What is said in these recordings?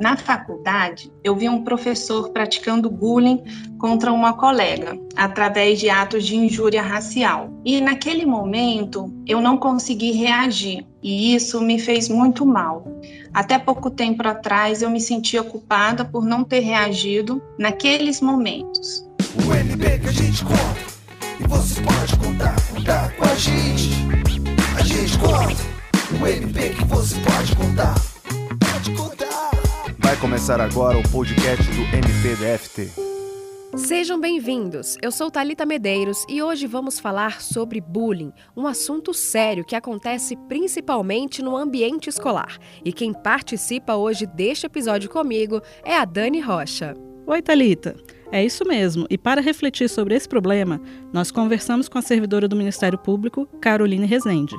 Na faculdade, eu vi um professor praticando bullying contra uma colega, através de atos de injúria racial. E naquele momento, eu não consegui reagir, e isso me fez muito mal. Até pouco tempo atrás, eu me sentia culpada por não ter reagido naqueles momentos. O MB que a gente conta, e você pode contar, contar com a gente. A gente conta, o MB que você pode contar. Vai começar agora o podcast do MPDFT. Sejam bem-vindos. Eu sou Talita Medeiros e hoje vamos falar sobre bullying, um assunto sério que acontece principalmente no ambiente escolar. E quem participa hoje deste episódio comigo é a Dani Rocha. Oi, Talita. É isso mesmo. E para refletir sobre esse problema, nós conversamos com a servidora do Ministério Público, Caroline Rezende.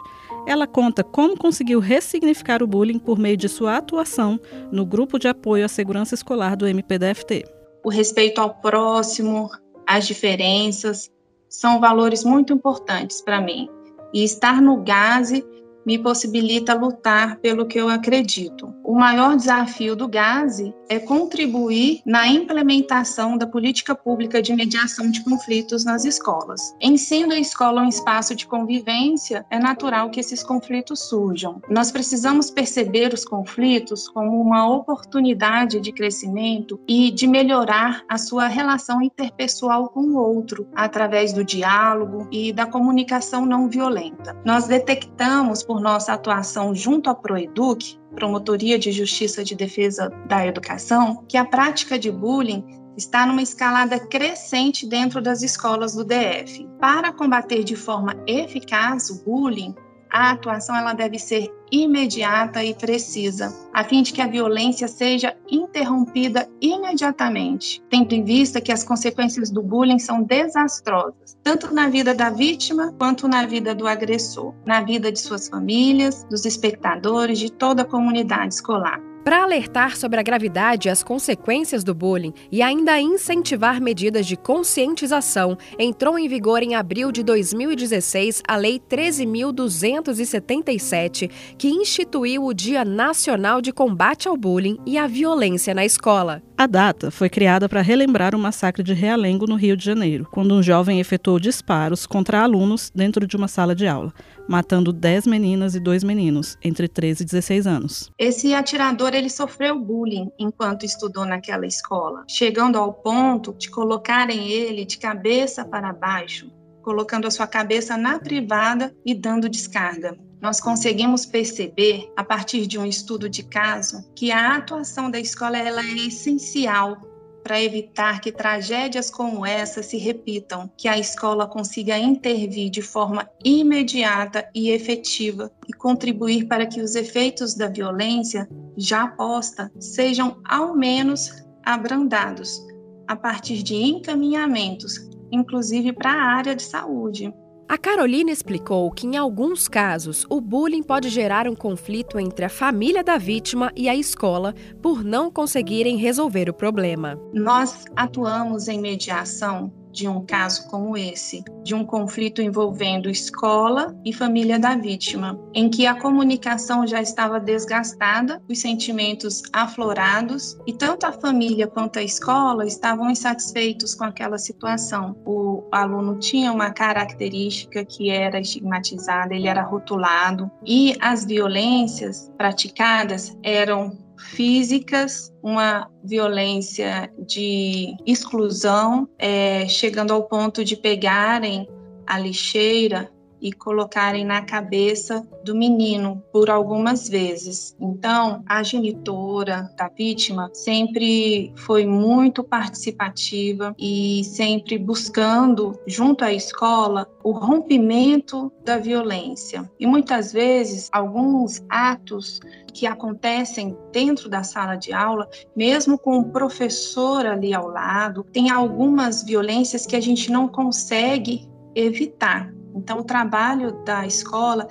Ela conta como conseguiu ressignificar o bullying por meio de sua atuação no grupo de apoio à segurança escolar do MPDFT. O respeito ao próximo, as diferenças, são valores muito importantes para mim. E estar no GASE me possibilita lutar pelo que eu acredito. O maior desafio do GASE é contribuir na implementação da política pública de mediação de conflitos nas escolas. Em sendo a escola um espaço de convivência, é natural que esses conflitos surjam. Nós precisamos perceber os conflitos como uma oportunidade de crescimento e de melhorar a sua relação interpessoal com o outro, através do diálogo e da comunicação não violenta. Nós detectamos por nossa atuação junto à Proeduc, Promotoria de Justiça de Defesa da Educação, que a prática de bullying está numa escalada crescente dentro das escolas do DF. Para combater de forma eficaz o bullying, a atuação ela deve ser imediata e precisa, a fim de que a violência seja interrompida imediatamente, tendo em vista que as consequências do bullying são desastrosas, tanto na vida da vítima quanto na vida do agressor, na vida de suas famílias, dos espectadores, de toda a comunidade escolar. Para alertar sobre a gravidade e as consequências do bullying e ainda incentivar medidas de conscientização, entrou em vigor em abril de 2016 a Lei 13.277, que instituiu o Dia Nacional de Combate ao Bullying e à Violência na Escola. A data foi criada para relembrar o massacre de Realengo, no Rio de Janeiro, quando um jovem efetuou disparos contra alunos dentro de uma sala de aula, matando 10 meninas e dois meninos, entre 13 e 16 anos. Esse atirador ele sofreu bullying enquanto estudou naquela escola, chegando ao ponto de colocarem ele de cabeça para baixo, colocando a sua cabeça na privada e dando descarga. Nós conseguimos perceber, a partir de um estudo de caso, que a atuação da escola ela é essencial para evitar que tragédias como essa se repitam, que a escola consiga intervir de forma imediata e efetiva e contribuir para que os efeitos da violência já posta sejam ao menos abrandados a partir de encaminhamentos, inclusive para a área de saúde. A Carolina explicou que, em alguns casos, o bullying pode gerar um conflito entre a família da vítima e a escola por não conseguirem resolver o problema. Nós atuamos em mediação de um caso como esse, de um conflito envolvendo escola e família da vítima, em que a comunicação já estava desgastada, os sentimentos aflorados e tanto a família quanto a escola estavam insatisfeitos com aquela situação. O aluno tinha uma característica que era estigmatizada, ele era rotulado e as violências praticadas eram físicas, uma violência de exclusão, é, chegando ao ponto de pegarem a lixeira e colocarem na cabeça do menino por algumas vezes. Então, a genitora da vítima sempre foi muito participativa e sempre buscando, junto à escola, o rompimento da violência. E muitas vezes, alguns atos que acontecem dentro da sala de aula, mesmo com o professor ali ao lado, tem algumas violências que a gente não consegue evitar. Então, o trabalho da escola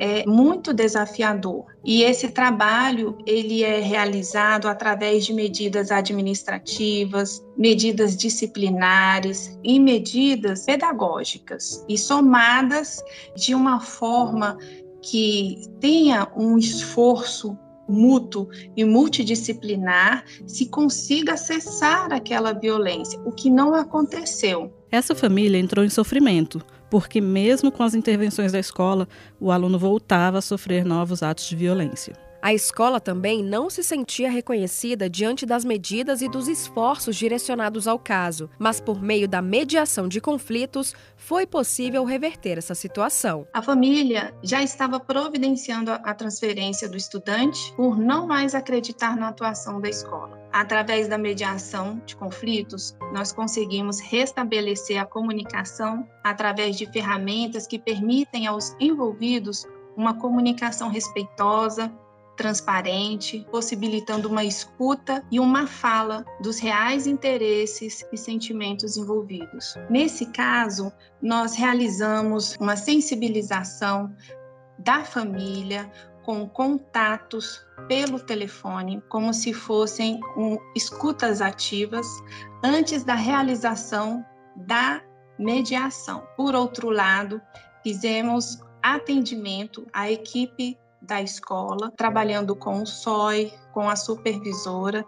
é muito desafiador. E esse trabalho ele é realizado através de medidas administrativas, medidas disciplinares e medidas pedagógicas. E somadas de uma forma que tenha um esforço mútuo e multidisciplinar se consiga cessar aquela violência, o que não aconteceu. Essa família entrou em sofrimento, porque, mesmo com as intervenções da escola, o aluno voltava a sofrer novos atos de violência. A escola também não se sentia reconhecida diante das medidas e dos esforços direcionados ao caso, mas por meio da mediação de conflitos foi possível reverter essa situação. A família já estava providenciando a transferência do estudante por não mais acreditar na atuação da escola. Através da mediação de conflitos, nós conseguimos restabelecer a comunicação através de ferramentas que permitem aos envolvidos uma comunicação respeitosa, transparente, possibilitando uma escuta e uma fala dos reais interesses e sentimentos envolvidos. Nesse caso, nós realizamos uma sensibilização da família com contatos pelo telefone, como se fossem um, escutas ativas antes da realização da mediação. Por outro lado, fizemos atendimento à equipe da escola, trabalhando com o SOI, com a supervisora,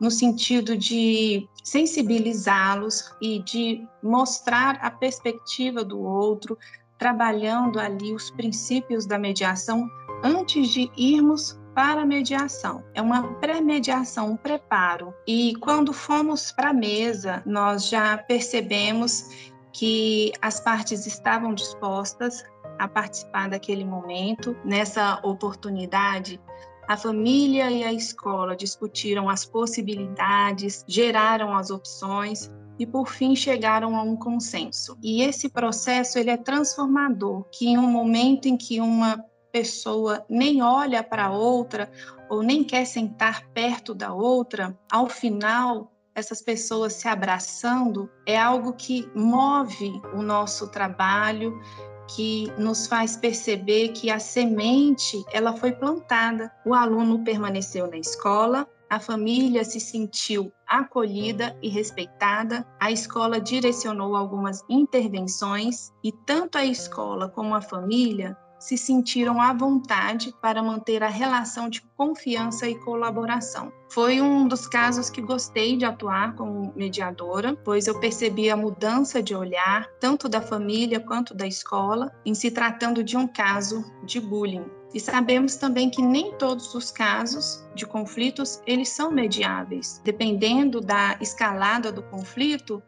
no sentido de sensibilizá-los e de mostrar a perspectiva do outro, trabalhando ali os princípios da mediação antes de irmos para a mediação. É uma pré-mediação, um preparo. E quando fomos para a mesa, nós já percebemos que as partes estavam dispostas a participar daquele momento. Nessa oportunidade, a família e a escola discutiram as possibilidades, geraram as opções e por fim chegaram a um consenso. E esse processo ele é transformador, que em um momento em que uma pessoa nem olha para outra ou nem quer sentar perto da outra, ao final essas pessoas se abraçando é algo que move o nosso trabalho que nos faz perceber que a semente ela foi plantada. O aluno permaneceu na escola, a família se sentiu acolhida e respeitada, a escola direcionou algumas intervenções e tanto a escola como a família se sentiram à vontade para manter a relação de confiança e colaboração. Foi um dos casos que gostei de atuar como mediadora, pois eu percebi a mudança de olhar, tanto da família quanto da escola, em se tratando de um caso de bullying. E sabemos também que nem todos os casos de conflitos eles são mediáveis. Dependendo da escalada do conflito,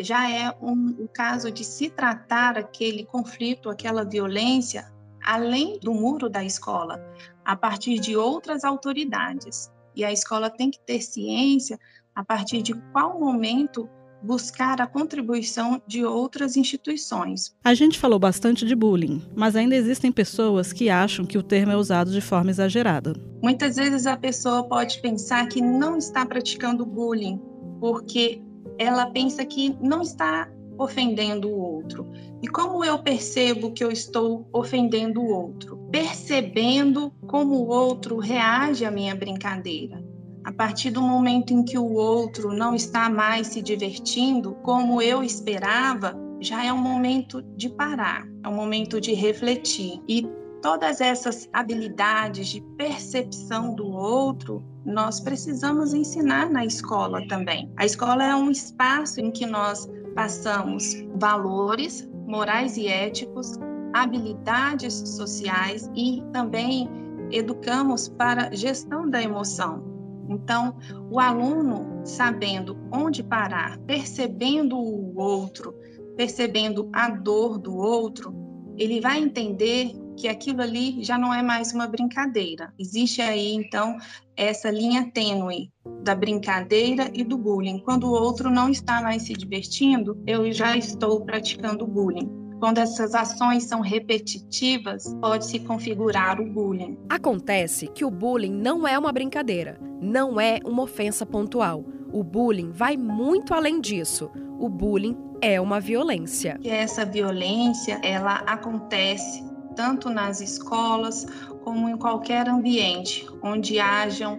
já é um, um caso de se tratar aquele conflito, aquela violência além do muro da escola, a partir de outras autoridades. E a escola tem que ter ciência a partir de qual momento buscar a contribuição de outras instituições. A gente falou bastante de bullying, mas ainda existem pessoas que acham que o termo é usado de forma exagerada. Muitas vezes a pessoa pode pensar que não está praticando bullying, porque ela pensa que não está ofendendo o outro. E como eu percebo que eu estou ofendendo o outro? Percebendo como o outro reage à minha brincadeira. A partir do momento em que o outro não está mais se divertindo como eu esperava, já é um momento de parar, é um momento de refletir. E todas essas habilidades de percepção do outro, nós precisamos ensinar na escola também. A escola é um espaço em que nós passamos valores morais e éticos, habilidades sociais e também educamos para gestão da emoção. Então, o aluno sabendo onde parar, percebendo o outro, percebendo a dor do outro, ele vai entender que aquilo ali já não é mais uma brincadeira. Existe aí, então, essa linha tênue da brincadeira e do bullying. Quando o outro não está mais se divertindo, eu já estou praticando bullying. Quando essas ações são repetitivas, pode se configurar o bullying. Acontece que o bullying não é uma brincadeira, não é uma ofensa pontual. O bullying vai muito além disso. O bullying é uma violência. E essa violência, ela acontece tanto nas escolas como em qualquer ambiente onde hajam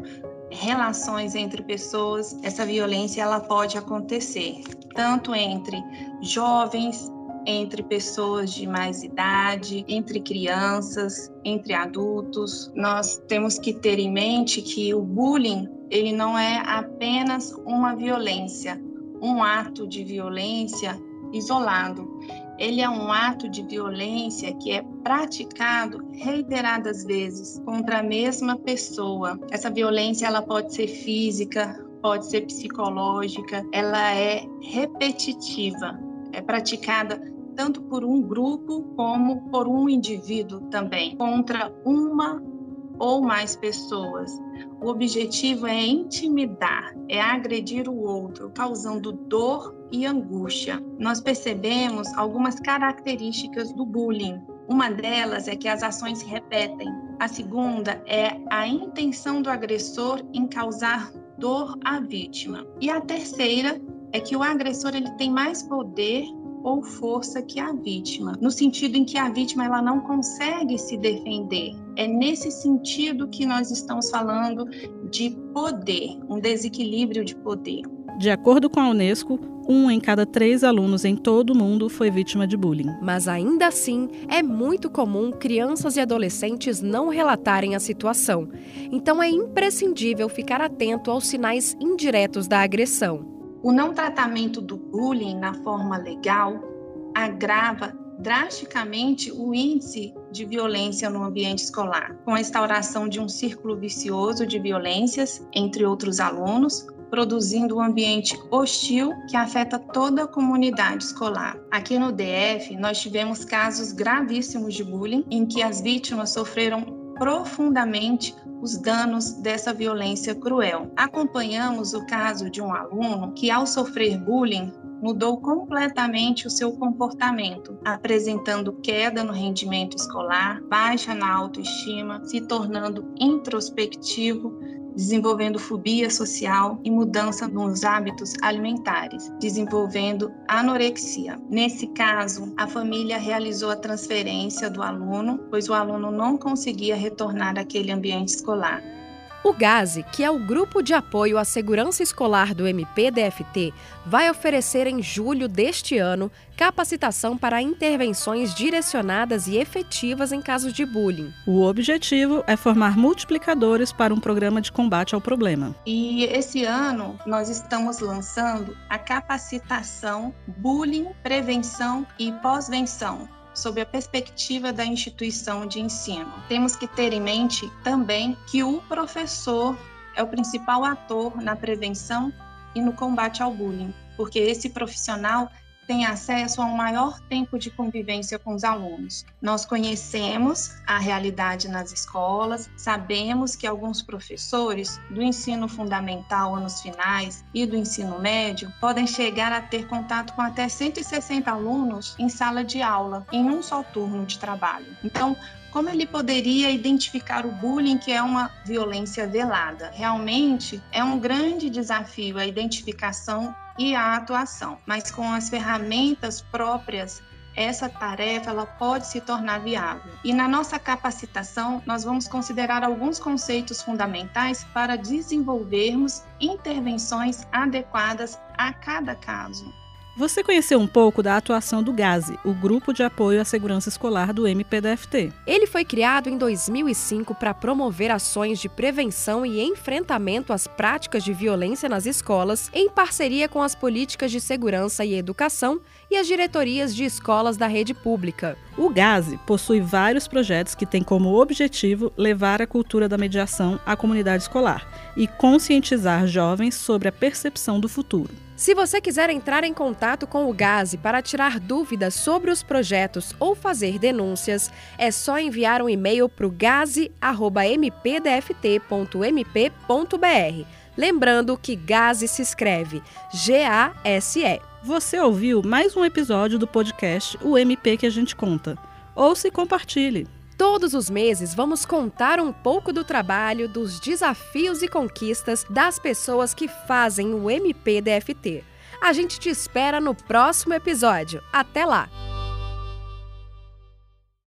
relações entre pessoas, essa violência ela pode acontecer tanto entre jovens, entre pessoas de mais idade, entre crianças, entre adultos. Nós temos que ter em mente que o bullying, ele não é apenas uma violência, um ato de violência isolado. Ele é um ato de violência que é praticado reiteradas vezes contra a mesma pessoa. Essa violência ela pode ser física, pode ser psicológica, ela é repetitiva, é praticada tanto por um grupo como por um indivíduo também, contra uma ou mais pessoas. O objetivo é intimidar, é agredir o outro, causando dor e angústia. Nós percebemos algumas características do bullying. Uma delas é que as ações se repetem. A segunda é a intenção do agressor em causar dor à vítima. E a terceira é que o agressor ele tem mais poder ou força que a vítima, no sentido em que a vítima ela não consegue se defender. É nesse sentido que nós estamos falando de poder, um desequilíbrio de poder. De acordo com a Unesco, um em cada três alunos em todo o mundo foi vítima de bullying. Mas ainda assim, é muito comum crianças e adolescentes não relatarem a situação. Então é imprescindível ficar atento aos sinais indiretos da agressão. O não tratamento do bullying na forma legal agrava drasticamente o índice de violência no ambiente escolar, com a instauração de um círculo vicioso de violências entre outros alunos, produzindo um ambiente hostil que afeta toda a comunidade escolar. Aqui no DF, nós tivemos casos gravíssimos de bullying em que as vítimas sofreram profundamente os danos dessa violência cruel. Acompanhamos o caso de um aluno que, ao sofrer bullying, mudou completamente o seu comportamento, apresentando queda no rendimento escolar, baixa na autoestima, se tornando introspectivo, desenvolvendo fobia social e mudança nos hábitos alimentares, desenvolvendo anorexia. Nesse caso, a família realizou a transferência do aluno, pois o aluno não conseguia retornar àquele ambiente escolar. O GASE, que é o Grupo de Apoio à Segurança Escolar do MPDFT, vai oferecer em julho deste ano capacitação para intervenções direcionadas e efetivas em casos de bullying. O objetivo é formar multiplicadores para um programa de combate ao problema. E esse ano nós estamos lançando a capacitação Bullying, Prevenção e Pós-Venção sob a perspectiva da instituição de ensino. Temos que ter em mente também que o professor é o principal ator na prevenção e no combate ao bullying, porque esse profissional tem acesso a um maior tempo de convivência com os alunos. Nós conhecemos a realidade nas escolas, sabemos que alguns professores do ensino fundamental, anos finais e do ensino médio podem chegar a ter contato com até 160 alunos em sala de aula, em um só turno de trabalho. Então, como ele poderia identificar o bullying, que é uma violência velada? Realmente é um grande desafio a identificação e a atuação, mas com as ferramentas próprias essa tarefa ela pode se tornar viável. E na nossa capacitação, nós vamos considerar alguns conceitos fundamentais para desenvolvermos intervenções adequadas a cada caso. Você conheceu um pouco da atuação do GASE, o Grupo de Apoio à Segurança Escolar do MPDFT. Ele foi criado em 2005 para promover ações de prevenção e enfrentamento às práticas de violência nas escolas, em parceria com as políticas de segurança e educação e as diretorias de escolas da rede pública. O GASE possui vários projetos que têm como objetivo levar a cultura da mediação à comunidade escolar e conscientizar jovens sobre a percepção do futuro. Se você quiser entrar em contato com o GASE para tirar dúvidas sobre os projetos ou fazer denúncias, é só enviar um e-mail para o gase.mpdft.mp.br. Lembrando que GASE se escreve G-A-S-E. Você ouviu mais um episódio do podcast O MP que a gente conta. Ouça e compartilhe. Todos os meses vamos contar um pouco do trabalho, dos desafios e conquistas das pessoas que fazem o MPDFT. A gente te espera no próximo episódio. Até lá!